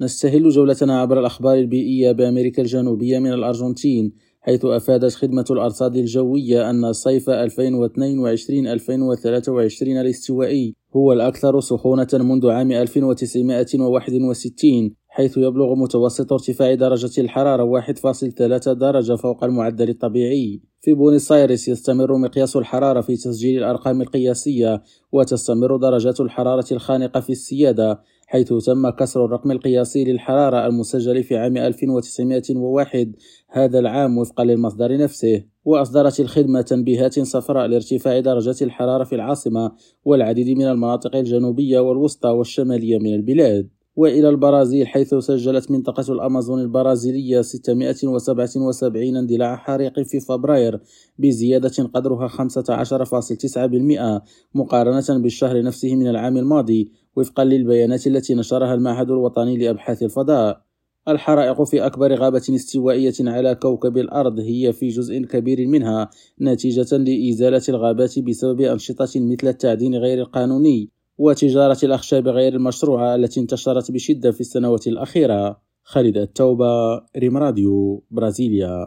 نستهل جولتنا عبر الأخبار البيئية بأمريكا الجنوبية من الأرجنتين حيث أفادت خدمة الأرصاد الجوية أن صيف 2022-2023 الاستوائي هو الأكثر سخونة منذ عام 1961 حيث يبلغ متوسط ارتفاع درجة الحرارة 1.3 درجة فوق المعدل الطبيعي. في بونيس آيرس يستمر مقياس الحرارة في تسجيل الأرقام القياسية وتستمر درجات الحرارة الخانقة في السيادة حيث تم كسر الرقم القياسي للحرارة المسجل في عام 1901 هذا العام وفقا للمصدر نفسه وأصدرت الخدمة تنبيهات صفراء لارتفاع درجات الحرارة في العاصمة والعديد من المناطق الجنوبية والوسطى والشمالية من البلاد وإلى البرازيل حيث سجلت منطقة الأمازون البرازيلية 677 اندلاع حريق في فبراير بزيادة قدرها 15.9% مقارنة بالشهر نفسه من العام الماضي وفقا للبيانات التي نشرها المعهد الوطني لأبحاث الفضاء. الحرائق في أكبر غابة استوائية على كوكب الأرض هي في جزء كبير منها نتيجة لإزالة الغابات بسبب أنشطة مثل التعدين غير القانوني. وتجارة الأخشاب غير المشروعة التي انتشرت بشدة في السنوات الأخيرة. خالد التوبة ريم راديو برازيليا.